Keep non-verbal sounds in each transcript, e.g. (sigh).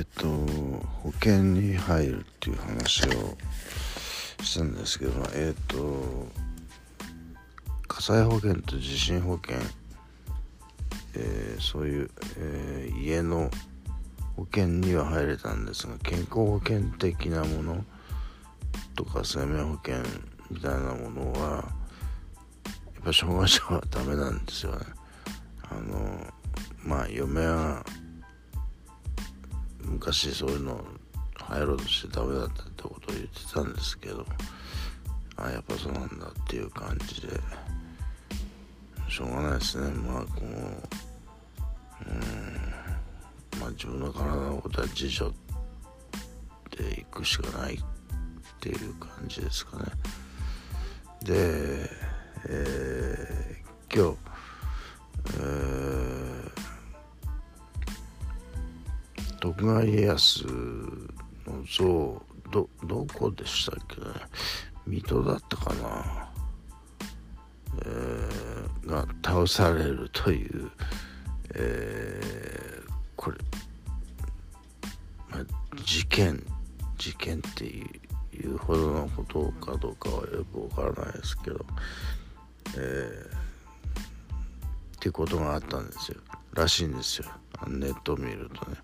えっと保険に入るっていう話をしたんですけどえっと火災保険と地震保険、えー、そういう、えー、家の保険には入れたんですが健康保険的なものとか生命保険みたいなものはやっぱ障害者はダメなんですよね。あのまあ嫁は昔そういうの入ろうとしてダメだったってことを言ってたんですけどあやっぱそうなんだっていう感じでしょうがないですね。まあこううんまあ自分の体のことは自助でいくしかないっていう感じですかね。で、えー、今日、徳川家康の像どどこでしたっけね。水戸だったかな、えー、が倒されるという、えー、これ、まあ、事件事件っていうほどのことかどうかはよくわからないですけど、えー、っていうことがあったんですよ。らしいんですよ。ネットを見るとね。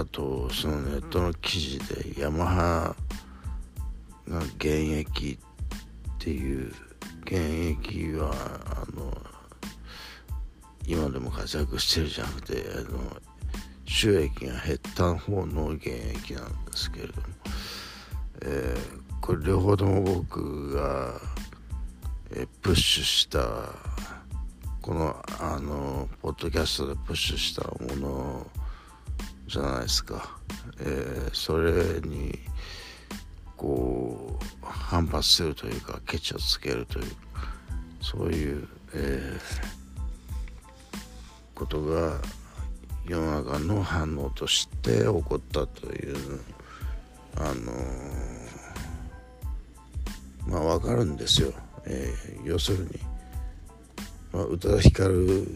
あとそのネットの記事でヤマハが現役っていう現役はあの今でも活躍してるじゃなくてあの収益が減った方の現役なんですけれども、えー、これ両方とも僕が、えー、プッシュしたこのあのポッドキャストでプッシュしたものをじゃないですか、えー、それにこう反発するというかケチをつけるというそういう、えー、ことが世の中の反応として起こったというあのまあ分かるんですよ、えー、要するにまあ、宇多田ヒカル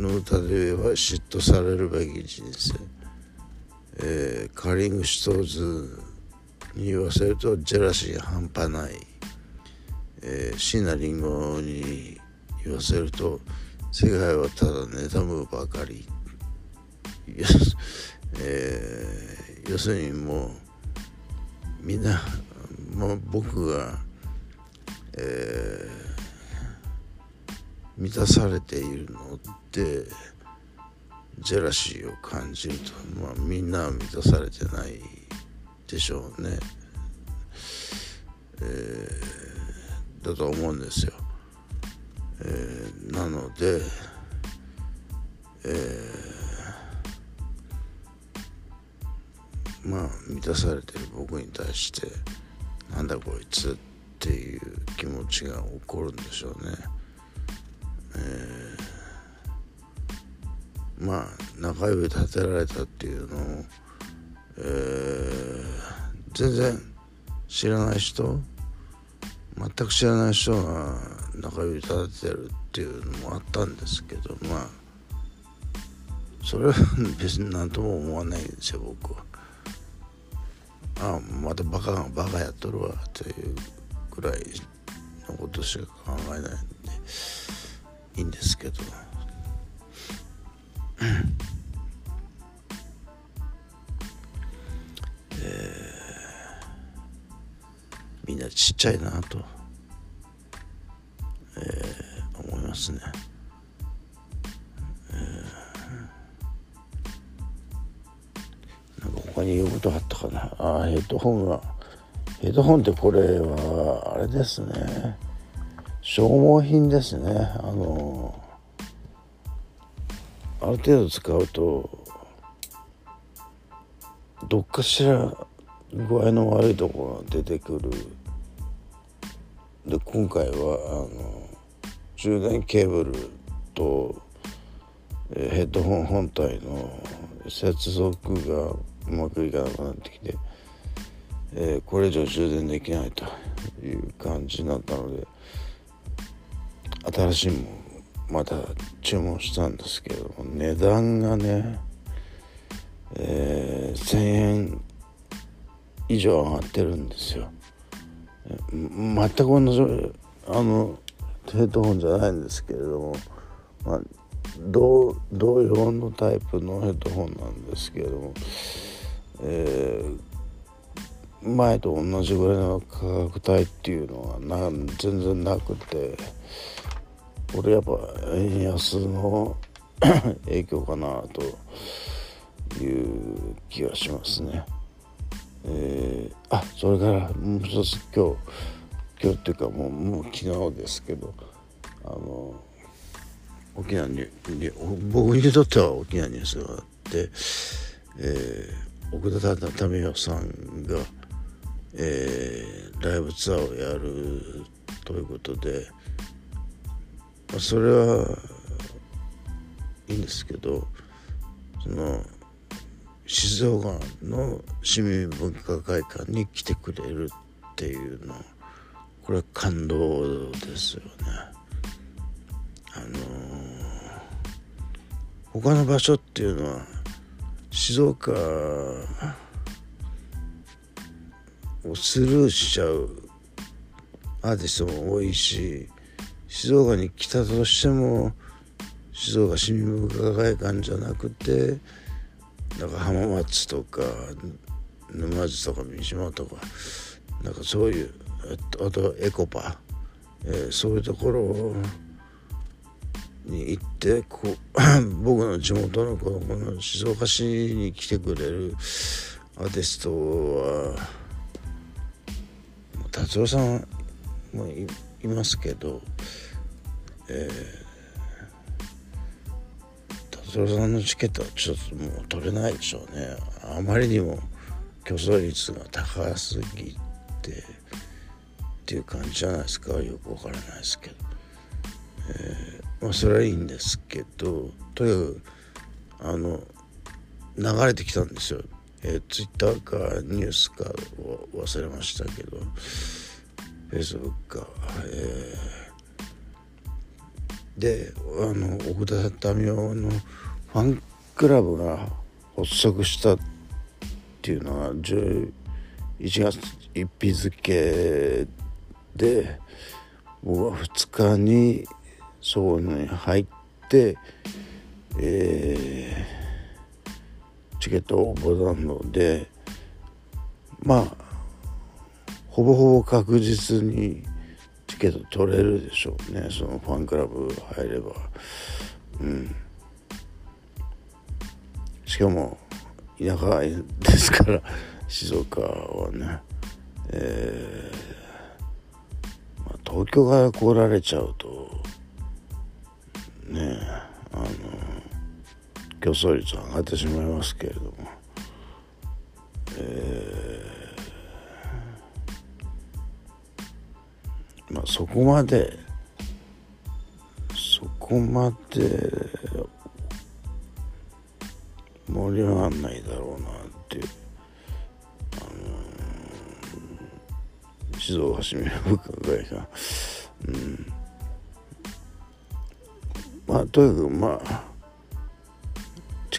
の歌では嫉妬されるべき人生、えー、カーリングシュトーズに言わせるとジェラシー半端ない、えー、椎名林檎に言わせると世界はただ妬むばかり、(laughs) えー、要するにもうみんな、もう僕が、えー満たされているのでジェラシーを感じると、まあ、みんなは満たされてないでしょうね、えー、だと思うんですよ、えー、なので、えー、まあ満たされてる僕に対してなんだこいつっていう気持ちが起こるんでしょうね。えー、まあ中指立てられたっていうのを、えー、全然知らない人全く知らない人が中指立ててるっていうのもあったんですけどまあそれは (laughs) 別に何とも思わないんですよ僕は。ああまたバカがバカやっとるわというぐらいのことしか考えないんで。いいんですけど。えー、みんなちっちゃいなと、えー、思いますね。えー、なんか他に言うことあったかな？あヘッドホンはヘッドホンってこれはあれですね。消耗品ですね。あのある程度使うとどっかしら具合の悪いとこが出てくる。で今回はあの充電ケーブルとヘッドホン本体の接続がうまくいかなくなってきて、えー、これ以上充電できないという感じになったので新しいもまた注文したんですけど値段がね、えー、1,000円以上上がってるんですよ。全く同じあのヘッドホンじゃないんですけれども、まあ、同同様のタイプのヘッドホンなんですけれども、えー、前と同じぐらいの価格帯っていうのはな全然なくてこれやっぱ円安の (coughs) 影響かなという気がしますね。えー、あそれからもう一つ今日今日っていうかもうもう昨日ですけどあの沖縄に僕にとっては大きなニュースがあって、えー、奥田民生さんが、えー、ライブツアーをやるということで、まあ、それはいいんですけどその静岡の市民文化会館に来てくれるっていうのこれは感動ですよね。あのー、他の場所っていうのは静岡スルーしちゃう。アーティストも多いし静岡に来たとしても静岡市民文化会館じゃなくてなんか浜松とか沼津とか三島とかなんかそういうあとエコパ、えー、そういうところに行ってこう (coughs) 僕の地元のこの静岡市に来てくれるアーティストは達郎さんもいいますけど、えー達郎さんのチケットはちょっともう取れないでしょうね。あまりにも競争率が高すぎてっていう感じじゃないですか。よくわからないですけど、えー、まあそれはいいんですけどとにかくあの流れてきたんですよ、えー、ツイッターかニュースか忘れましたけど。フェイスブックか、えー、であの奥田民生のファンクラブが発足したっていうのは11月1日付で僕は2日にそこに入って、えー、チケット応募なのでまあほぼほぼ確実にチケット取れるでしょうね。そのファンクラブ入れば。うん。しかも田舎ですから (laughs) 静岡はね。えー東京から来られちゃうとねあの競争率上がってしまいますけれども、えー、まあそこまでそこまで盛り上がんないだろうなっていう静岡市民文化会がうんまあとにかくまあ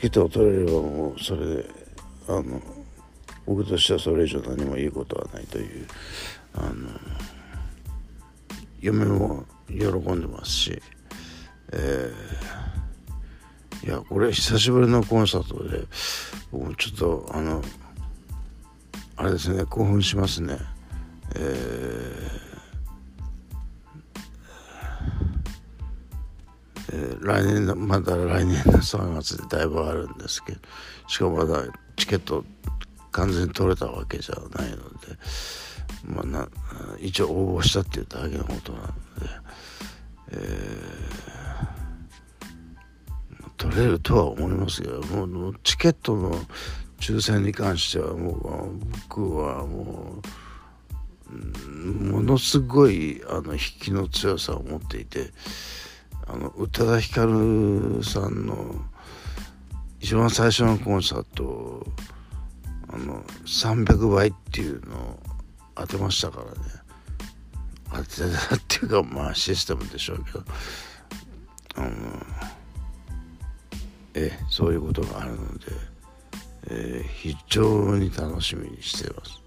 チケットを取れればもうそれであの僕としてはそれ以上何も言うことはないというあの嫁も喜んでますし、えー、いやこれ久しぶりのコンサートで僕もちょっとあのあれですね興奮しますね。えー、来年のまだ来年の3月でだいぶあるんですけどしかもまだチケット完全に取れたわけじゃないので、まあ、な一応応募したっていうだけのことなので、えー、取れるとは思いますけどもうチケットの抽選に関してはもう僕はもう。ものすごいあの引きの強さを持っていてあの宇多田ヒカルさんの一番最初のコンサートあの300倍っていうのを当てましたからね。当てたっていうかまあシステムでしょうけど。あのえそういうことがあるので、えー、非常に楽しみにしてます。